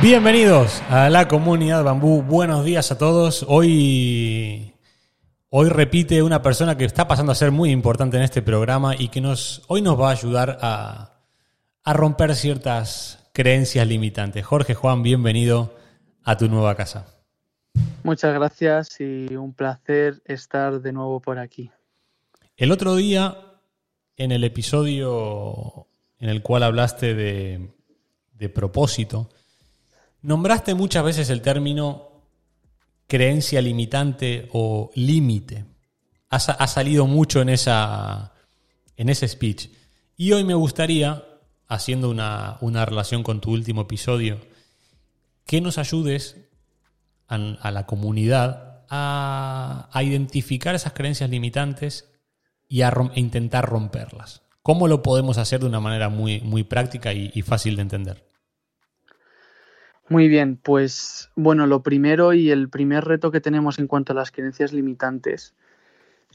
Bienvenidos a la comunidad Bambú. Buenos días a todos. Hoy, hoy repite una persona que está pasando a ser muy importante en este programa y que nos, hoy nos va a ayudar a, a romper ciertas creencias limitantes. Jorge Juan, bienvenido a tu nueva casa. Muchas gracias y un placer estar de nuevo por aquí. El otro día, en el episodio en el cual hablaste de, de propósito, Nombraste muchas veces el término creencia limitante o límite. Ha, salido mucho en, esa, en ese speech. Y hoy me gustaría, haciendo una, relación con tu último episodio, que nos ayudes a, la comunidad a, identificar esas creencias limitantes y a e intentar romperlas. ¿Cómo lo podemos hacer de una manera muy, muy práctica y fácil de entender? Muy bien, pues bueno, lo primero y el primer reto que tenemos en cuanto a las creencias limitantes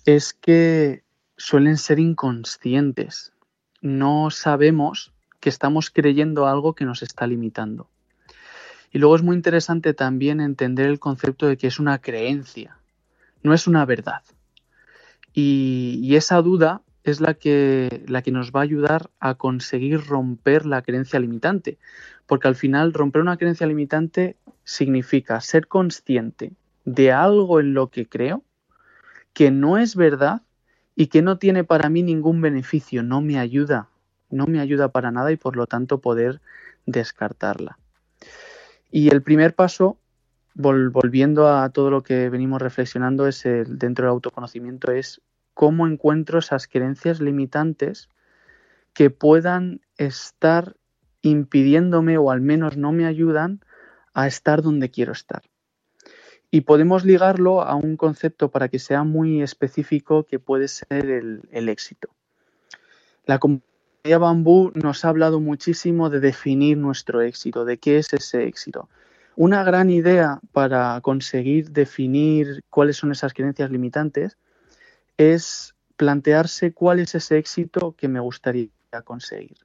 es que suelen ser inconscientes. No sabemos que estamos creyendo algo que nos está limitando. Y luego es muy interesante también entender el concepto de que es una creencia, no es una verdad. Y, esa duda es la que, la que nos va a ayudar a conseguir romper la creencia limitante. Porque al final romper una creencia limitante significa ser consciente de algo en lo que creo que no es verdad y que no tiene para mí ningún beneficio, no me ayuda, no me ayuda para nada y por lo tanto poder descartarla. Y el primer paso, volviendo a todo lo que venimos reflexionando, es dentro del autoconocimiento, es cómo encuentro esas creencias limitantes que puedan estar impidiéndome o al menos no me ayudan a estar donde quiero estar. Y podemos ligarlo a un concepto para que sea muy específico que puede ser el, éxito. La comunidad Bambú nos ha hablado muchísimo de definir nuestro éxito, de qué es ese éxito. Una gran idea para conseguir definir cuáles son esas creencias limitantes es plantearse cuál es ese éxito que me gustaría conseguir.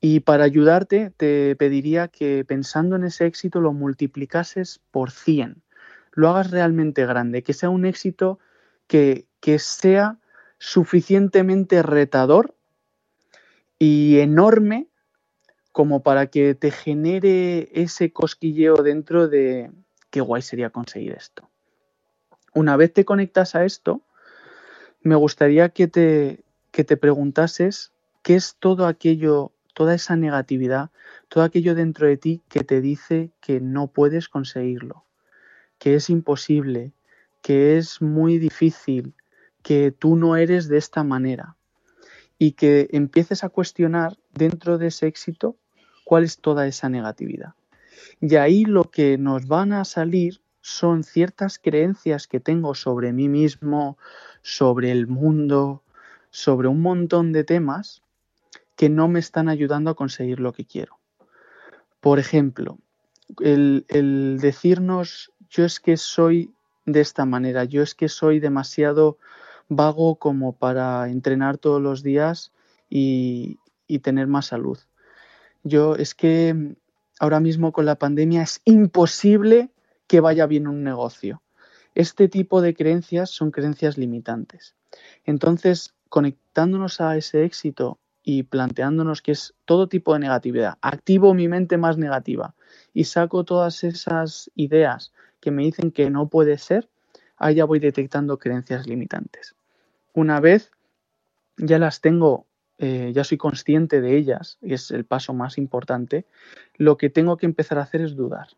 Y para ayudarte te pediría que pensando en ese éxito lo multiplicases por 100, lo hagas realmente grande, que sea un éxito que, que sea suficientemente retador y enorme como para que te genere ese cosquilleo dentro de qué guay sería conseguir esto. Una vez te conectas a esto, me gustaría que te, que te preguntases qué es todo aquello toda esa negatividad, todo aquello dentro de ti que te dice que no puedes conseguirlo, que es imposible, que es muy difícil, que tú no eres de esta manera y que empieces a cuestionar dentro de ese éxito cuál es toda esa negatividad. Y ahí lo que nos van a salir son ciertas creencias que tengo sobre mí mismo, sobre el mundo, sobre un montón de temas que no me están ayudando a conseguir lo que quiero. Por ejemplo, el, decirnos yo es que soy de esta manera, yo es que soy demasiado vago como para entrenar todos los días y, tener más salud. Yo es que ahora mismo con la pandemia es imposible que vaya bien un negocio. Este tipo de creencias son creencias limitantes. Entonces, conectándonos a ese éxito y planteándonos que es todo tipo de negatividad. Activo mi mente más negativa y saco todas esas ideas que me dicen que no puede ser. ahí ya voy detectando creencias limitantes. Una vez ya las tengo, eh, ya soy consciente de ellas, y es el paso más importante, lo que tengo que empezar a hacer es dudar.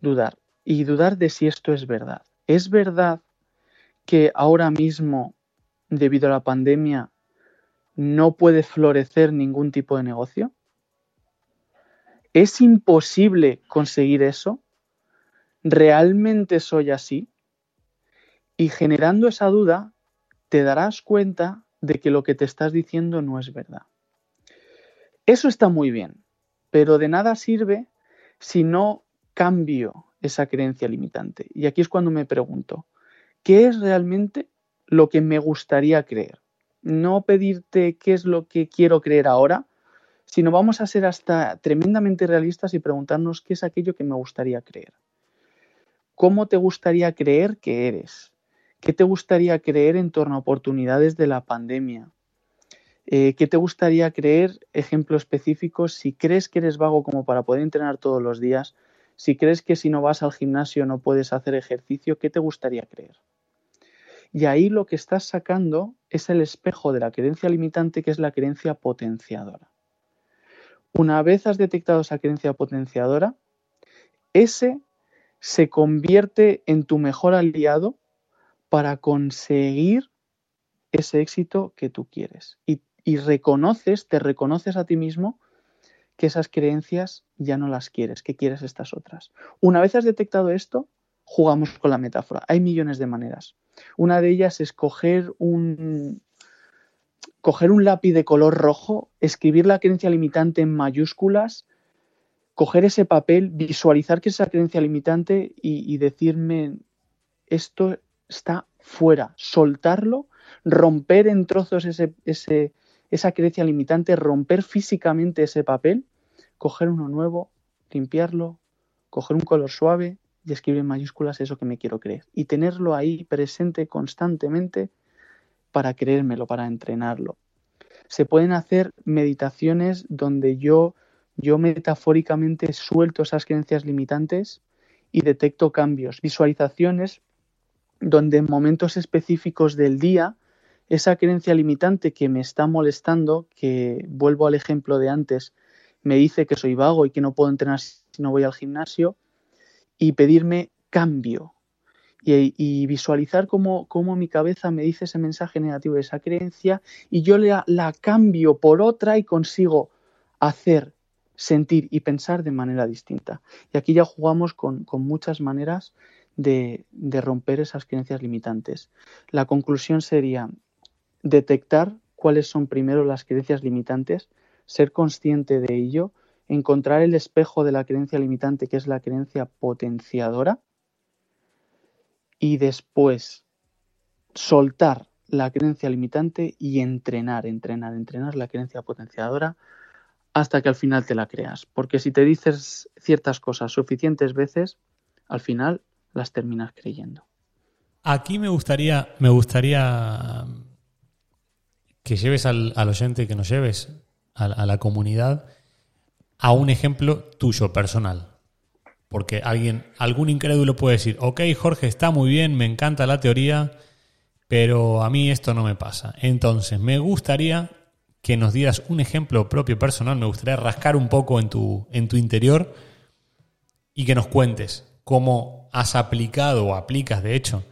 Dudar. Y dudar de si esto es verdad. ¿Es verdad que ahora mismo, debido a la pandemia, no puede florecer ningún tipo de negocio? ¿Es imposible conseguir eso? ¿Realmente soy así? Y generando esa duda, te darás cuenta de que lo que te estás diciendo no es verdad. Eso está muy bien, pero de nada sirve si no cambio esa creencia limitante. Y aquí es cuando me pregunto, ¿qué es realmente lo que me gustaría creer? No pedirte qué es lo que quiero creer ahora, sino vamos a ser hasta tremendamente realistas y preguntarnos qué es aquello que me gustaría creer. ¿Cómo te gustaría creer que eres? ¿Qué te gustaría creer en torno a oportunidades de la pandemia? Eh, ¿Qué te gustaría creer? Ejemplos específicos. Si crees que eres vago como para poder entrenar todos los días, si crees que si no vas al gimnasio no puedes hacer ejercicio, ¿qué te gustaría creer? Y ahí lo que estás sacando es el espejo de la creencia limitante, que es la creencia potenciadora. Una vez has detectado esa creencia potenciadora, ese se convierte en tu mejor aliado para conseguir ese éxito que tú quieres. Y, reconoces, te reconoces a ti mismo que esas creencias ya no las quieres, que quieres estas otras. Una vez has detectado esto, jugamos con la metáfora. Hay millones de maneras. Una de ellas es coger un, coger un lápiz de color rojo, escribir la creencia limitante en mayúsculas, coger ese papel, visualizar que es esa creencia limitante y, y decirme, esto está fuera, soltarlo, romper en trozos ese, esa creencia limitante, romper físicamente ese papel, coger uno nuevo, limpiarlo, coger un color suave y escribir en mayúsculas eso que me quiero creer. Y tenerlo ahí presente constantemente para creérmelo, para entrenarlo. Se pueden hacer meditaciones donde yo, yo metafóricamente suelto esas creencias limitantes y detecto cambios. Visualizaciones donde en momentos específicos del día, esa creencia limitante que me está molestando, que vuelvo al ejemplo de antes, me dice que soy vago y que no puedo entrenar si no voy al gimnasio, y pedirme cambio. Y, visualizar cómo, mi cabeza me dice ese mensaje negativo de esa creencia y yo la, cambio por otra y consigo hacer, sentir y pensar de manera distinta. Y aquí ya jugamos con muchas maneras de, romper esas creencias limitantes. La conclusión sería detectar cuáles son primero las creencias limitantes, ser consciente de ello, encontrar el espejo de la creencia limitante, que es la creencia potenciadora, y después soltar la creencia limitante y entrenar, entrenar, entrenar la creencia potenciadora hasta que al final te la creas. Porque si te dices ciertas cosas suficientes veces, al final las terminas creyendo. Aquí me gustaría, me gustaría que lleves al, oyente, que nos lleves a, la comunidad a un ejemplo tuyo personal. Porque alguien, algún incrédulo puede decir, ok, Jorge, está muy bien, me encanta la teoría, pero a mí esto no me pasa. Entonces, me gustaría que nos dieras un ejemplo propio personal, me gustaría rascar un poco en tu, en tu interior y que nos cuentes cómo has aplicado o aplicas, de hecho,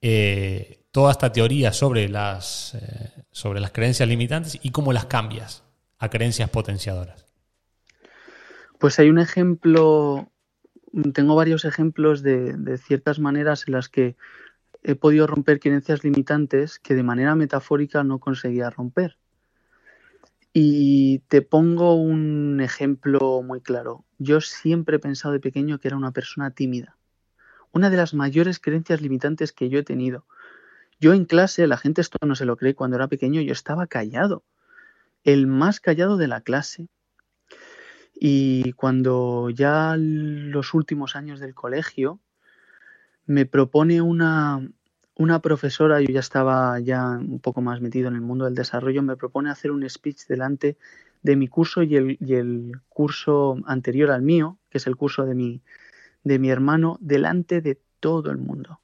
eh, toda esta teoría sobre las, eh, sobre las creencias limitantes y cómo las cambias a creencias potenciadoras. Pues hay un ejemplo, tengo varios ejemplos de, ciertas maneras en las que he podido romper creencias limitantes que de manera metafórica no conseguía romper. Y te pongo un ejemplo muy claro. Yo siempre he pensado de pequeño que era una persona tímida. Una de las mayores creencias limitantes que yo he tenido. Yo en clase, la gente esto no se lo cree, cuando era pequeño yo estaba callado. El más callado de la clase. Y cuando ya los últimos años del colegio me propone una, una profesora, yo ya estaba ya un poco más metido en el mundo del desarrollo, me propone hacer un speech delante de mi curso y el, curso anterior al mío, que es el curso de mi, de mi hermano, delante de todo el mundo.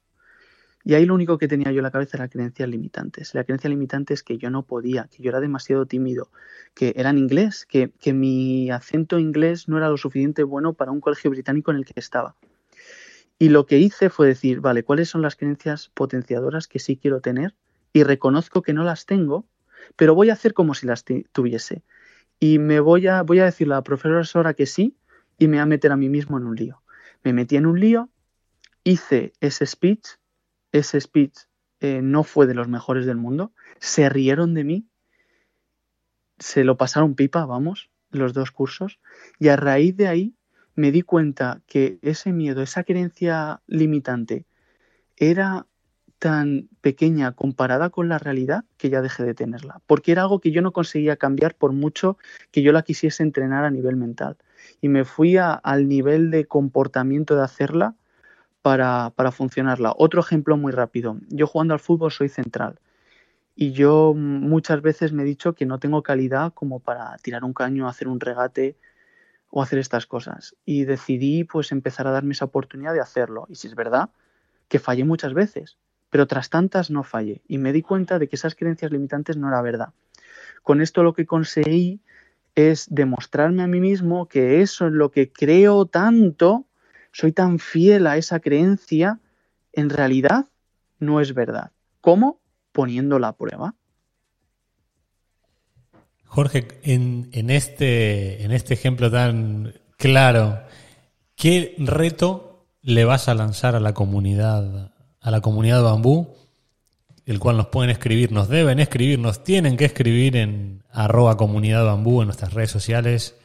Y ahí lo único que tenía yo en la cabeza era creencias limitantes. La creencia limitante es que yo no podía, que yo era demasiado tímido, que era en inglés, que, que mi acento inglés no era lo suficiente bueno para un colegio británico en el que estaba. Y lo que hice fue decir, vale, ¿cuáles son las creencias potenciadoras que sí quiero tener? Y reconozco que no las tengo, pero voy a hacer como si las tuviese. Y me voy a, voy a decirle a la profesora que sí y me voy a meter a mí mismo en un lío. Me metí en un lío, hice ese speech, ese speech eh, no fue de los mejores del mundo, se rieron de mí, se lo pasaron pipa, vamos, los dos cursos, y a raíz de ahí me di cuenta que ese miedo, esa creencia limitante, era tan pequeña comparada con la realidad que ya dejé de tenerla, porque era algo que yo no conseguía cambiar por mucho que yo la quisiese entrenar a nivel mental. Y me fui al nivel de comportamiento de hacerla para, para funcionarla. Otro ejemplo muy rápido. Yo jugando al fútbol soy central y yo muchas veces me he dicho que no tengo calidad como para tirar un caño, hacer un regate, o hacer estas cosas. Y decidí pues empezar a darme esa oportunidad de hacerlo. Y si es verdad que fallé muchas veces, pero tras tantas no fallé. Y me di cuenta de que esas creencias limitantes no era verdad. Con esto lo que conseguí es demostrarme a mí mismo que eso en lo que creo tanto, soy tan fiel a esa creencia, en realidad no es verdad. ¿Cómo? Poniendo la prueba. Jorge, en, este, en este ejemplo tan claro, ¿qué reto le vas a lanzar a la comunidad, a la comunidad bambú? El cual nos pueden escribir, nos deben escribir, nos tienen que escribir en arroba comunidad bambú en nuestras redes sociales,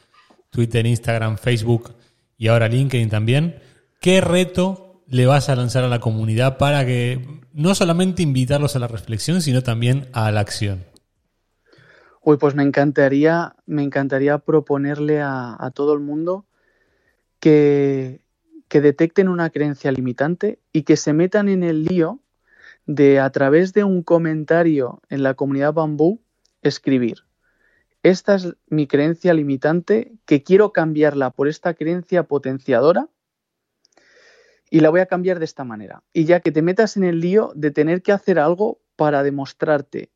Twitter, Instagram, Facebook y ahora LinkedIn también. ¿Qué reto le vas a lanzar a la comunidad para que no solamente invitarlos a la reflexión, sino también a la acción? Uy, pues me encantaría, me encantaría proponerle a, todo el mundo que, que detecten una creencia limitante y que se metan en el lío de a través de un comentario en la comunidad bambú escribir. Esta es mi creencia limitante que quiero cambiarla por esta creencia potenciadora y la voy a cambiar de esta manera. Y ya que te metas en el lío de tener que hacer algo para demostrarte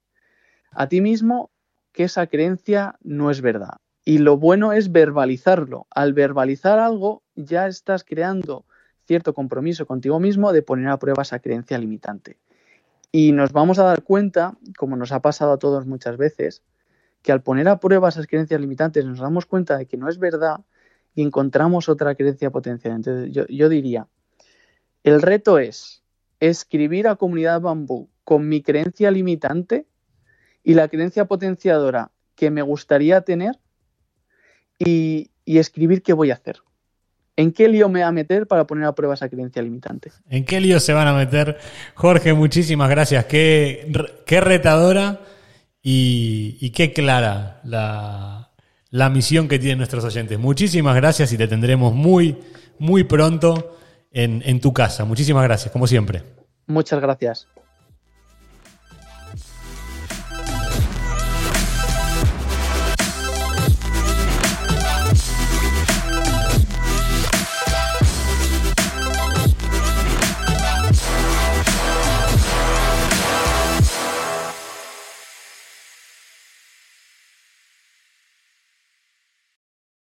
a ti mismo que esa creencia no es verdad. Y lo bueno es verbalizarlo. Al verbalizar algo ya estás creando cierto compromiso contigo mismo de poner a prueba esa creencia limitante. Y nos vamos a dar cuenta, como nos ha pasado a todos muchas veces, que al poner a prueba esas creencias limitantes nos damos cuenta de que no es verdad y encontramos otra creencia potencial. Entonces yo, yo diría, el reto es escribir a comunidad bambú con mi creencia limitante y la creencia potenciadora que me gustaría tener y, escribir qué voy a hacer. ¿En qué lío me voy a meter para poner a prueba esa creencia limitante? ¿En qué lío se van a meter? Jorge, muchísimas gracias. Qué, qué retadora y, qué clara la, la, misión que tienen nuestros oyentes. Muchísimas gracias y te tendremos muy, muy pronto en, en tu casa. Muchísimas gracias, como siempre. Muchas gracias.